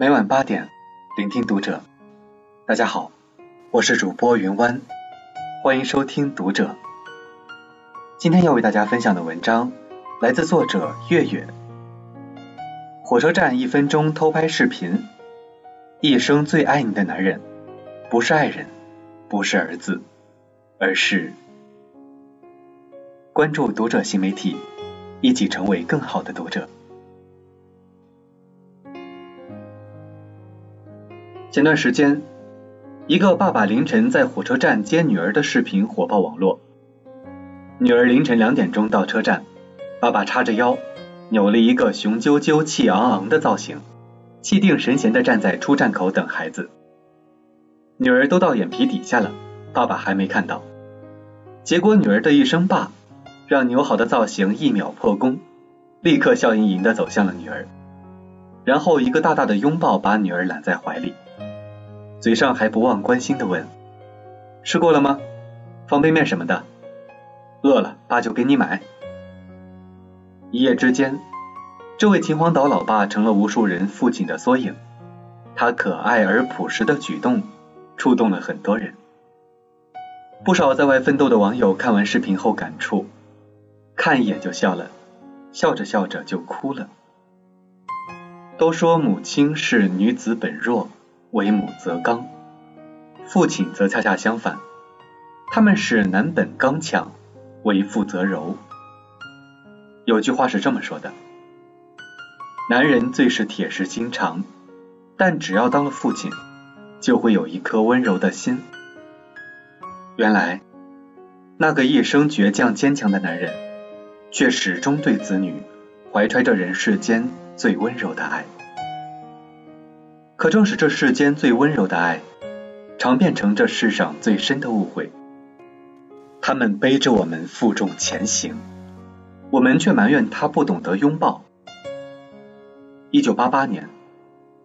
每晚八点，聆听读者。大家好，我是主播云湾，欢迎收听读者。今天要为大家分享的文章来自作者月月。火车站一分钟偷拍视频，一生最爱你的男人，不是爱人，不是儿子，而是……关注读者新媒体，一起成为更好的读者。前段时间，一个爸爸凌晨在火车站接女儿的视频火爆网络。女儿凌晨两点钟到车站，爸爸叉着腰，扭了一个雄赳赳、气昂昂的造型，气定神闲地站在出站口等孩子。女儿都到眼皮底下了，爸爸还没看到。结果女儿的一声“爸”，让扭好的造型一秒破功，立刻笑盈盈地走向了女儿，然后一个大大的拥抱把女儿揽在怀里。嘴上还不忘关心的问：“吃过了吗？方便面什么的？饿了，爸就给你买。”一夜之间，这位秦皇岛老爸成了无数人父亲的缩影。他可爱而朴实的举动，触动了很多人。不少在外奋斗的网友看完视频后感触：看一眼就笑了，笑着笑着就哭了。都说母亲是女子本弱。为母则刚，父亲则恰恰相反，他们是男本刚强，为父则柔。有句话是这么说的：男人最是铁石心肠，但只要当了父亲，就会有一颗温柔的心。原来，那个一生倔强坚强的男人，却始终对子女怀揣着人世间最温柔的爱。可正是这世间最温柔的爱，常变成这世上最深的误会。他们背着我们负重前行，我们却埋怨他不懂得拥抱。一九八八年，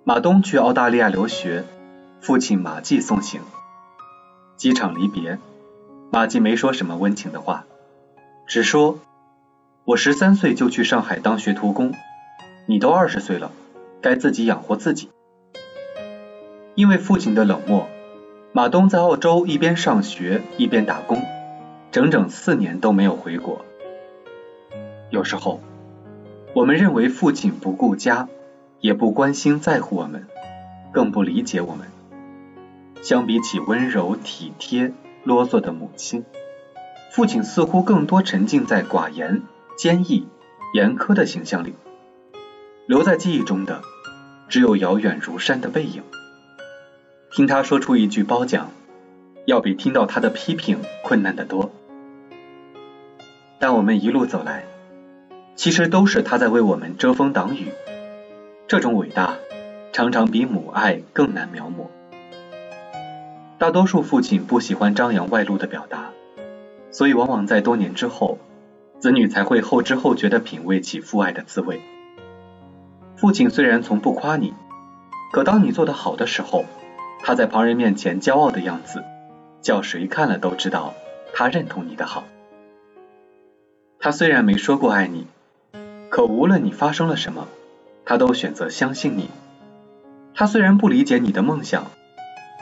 马东去澳大利亚留学，父亲马季送行。机场离别，马季没说什么温情的话，只说：“我十三岁就去上海当学徒工，你都二十岁了，该自己养活自己。”因为父亲的冷漠，马东在澳洲一边上学一边打工，整整四年都没有回国。有时候，我们认为父亲不顾家，也不关心在乎我们，更不理解我们。相比起温柔体贴、啰嗦的母亲，父亲似乎更多沉浸在寡言、坚毅、严苛的形象里，留在记忆中的只有遥远如山的背影。听他说出一句褒奖，要比听到他的批评困难得多。但我们一路走来，其实都是他在为我们遮风挡雨。这种伟大，常常比母爱更难描摹。大多数父亲不喜欢张扬外露的表达，所以往往在多年之后，子女才会后知后觉地品味起父爱的滋味。父亲虽然从不夸你，可当你做得好的时候，他在旁人面前骄傲的样子，叫谁看了都知道他认同你的好。他虽然没说过爱你，可无论你发生了什么，他都选择相信你。他虽然不理解你的梦想，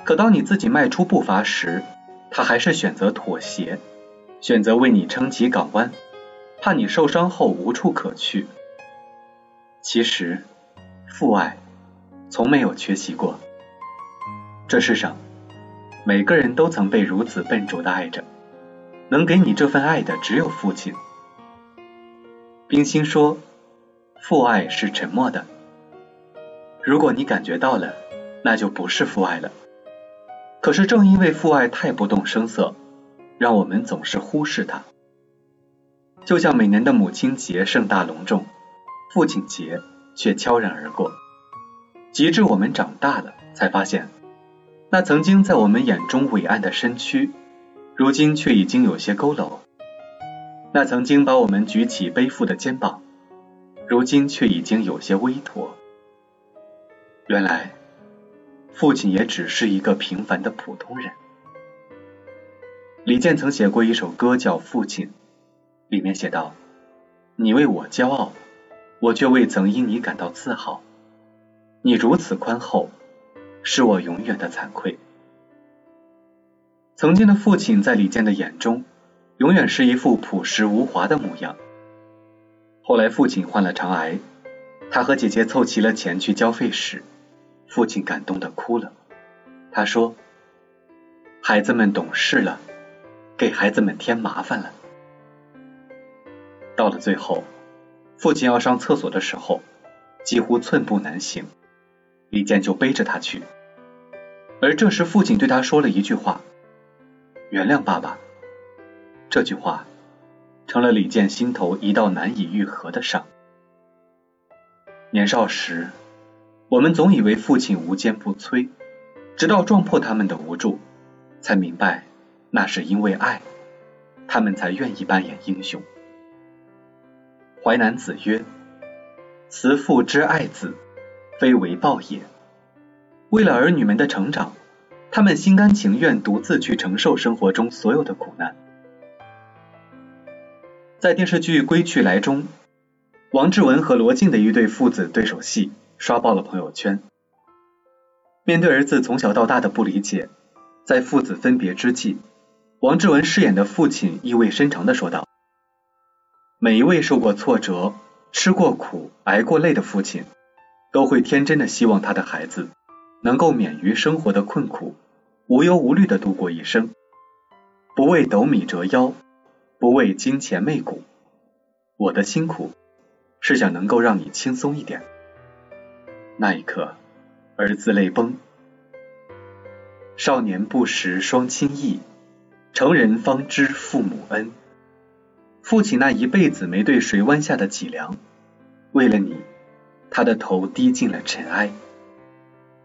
可当你自己迈出步伐时，他还是选择妥协，选择为你撑起港湾，怕你受伤后无处可去。其实，父爱从没有缺席过。这世上，每个人都曾被如此笨拙的爱着，能给你这份爱的只有父亲。冰心说：“父爱是沉默的，如果你感觉到了，那就不是父爱了。可是正因为父爱太不动声色，让我们总是忽视它。就像每年的母亲节盛大隆重，父亲节却悄然而过，直至我们长大了，才发现。”那曾经在我们眼中伟岸的身躯，如今却已经有些佝偻；那曾经把我们举起背负的肩膀，如今却已经有些微驼。原来，父亲也只是一个平凡的普通人。李健曾写过一首歌叫《父亲》，里面写道：“你为我骄傲，我却未曾因你感到自豪。你如此宽厚，是我永远的惭愧。曾经的父亲在李健的眼中，永远是一副朴实无华的模样。后来父亲患了肠癌，他和姐姐凑齐了钱去交费时，父亲感动的哭了。他说：“孩子们懂事了，给孩子们添麻烦了。”到了最后，父亲要上厕所的时候，几乎寸步难行，李健就背着他去。而这时，父亲对他说了一句话：“原谅爸爸。”这句话。成了李健心头一道难以愈合的伤。年少时，我们总以为父亲无坚不摧，直到撞破他们的无助，才明白那是因为爱，他们才愿意扮演英雄。淮南子曰：“慈父之爱子，非为报也。”为了儿女们的成长，他们心甘情愿独自去承受生活中所有的苦难。在电视剧《归去来》中，王志文和罗晋的一对父子对手戏刷爆了朋友圈。面对儿子从小到大的不理解，在父子分别之际，王志文饰演的父亲意味深长的说道：“每一位受过挫折、吃过苦、挨过累的父亲，都会天真的希望他的孩子能够免于生活的困苦，无忧无虑的度过一生，不为斗米折腰。”不为金钱媚骨，我的辛苦是想能够让你轻松一点。那一刻，儿子泪崩。少年不识双亲意，成人方知父母恩。父亲那一辈子没对谁弯下的脊梁，为了你，他的头低进了尘埃。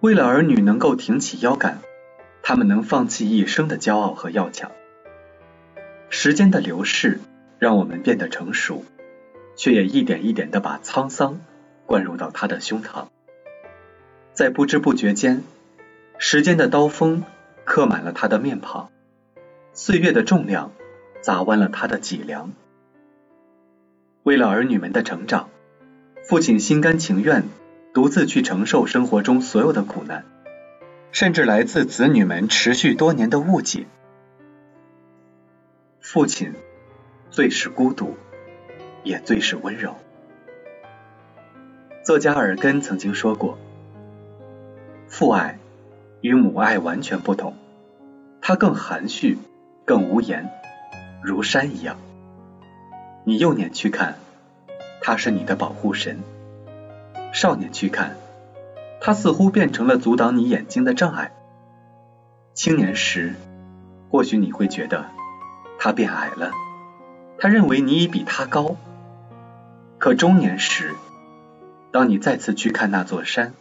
为了儿女能够挺起腰杆，他们能放弃一生的骄傲和要强。时间的流逝让我们变得成熟，却也一点一点的把沧桑灌入到他的胸膛。在不知不觉间，时间的刀锋刻满了他的面庞，岁月的重量砸弯了他的脊梁。为了儿女们的成长，父亲心甘情愿独自去承受生活中所有的苦难，甚至来自子女们持续多年的误解。父亲最是孤独，也最是温柔。作家尔根曾经说过：“父爱与母爱完全不同，它更含蓄，更无言，如山一样。你幼年去看，他是你的保护神；少年去看，他似乎变成了阻挡你眼睛的障碍；青年时，或许你会觉得。”他变矮了，他认为你已比他高。可中年时，当你再次去看那座山，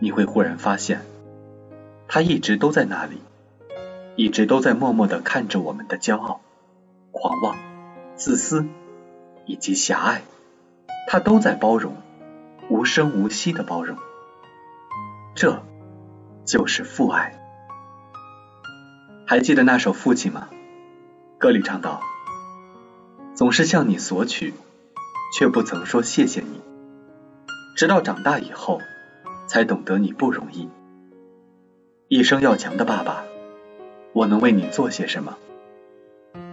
你会忽然发现，他一直都在那里，一直都在默默的看着我们的骄傲、狂妄、自私以及狭隘，他都在包容，无声无息的包容。这就是父爱。还记得那首《父亲》吗？歌里唱道：“总是向你索取，却不曾说谢谢你。直到长大以后，才懂得你不容易。一生要强的爸爸，我能为你做些什么？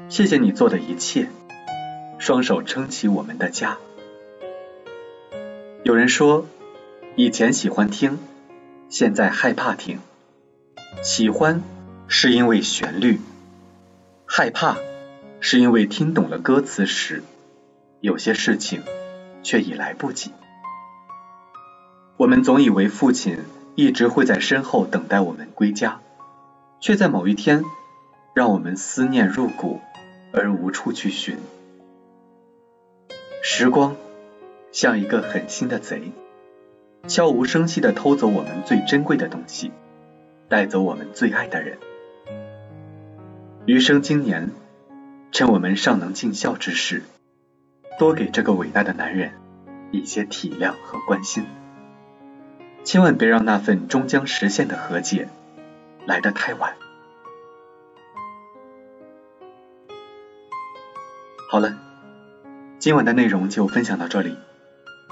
谢谢你做的一切，双手撑起我们的家。”有人说，以前喜欢听，现在害怕听。喜欢是因为旋律。害怕，是因为听懂了歌词时，有些事情却已来不及。我们总以为父亲一直会在身后等待我们归家，却在某一天让我们思念入骨而无处去寻。时光像一个狠心的贼，悄无声息的偷走我们最珍贵的东西，带走我们最爱的人。余生今年，趁我们尚能尽孝之时，多给这个伟大的男人一些体谅和关心，千万别让那份终将实现的和解来得太晚。好了，今晚的内容就分享到这里，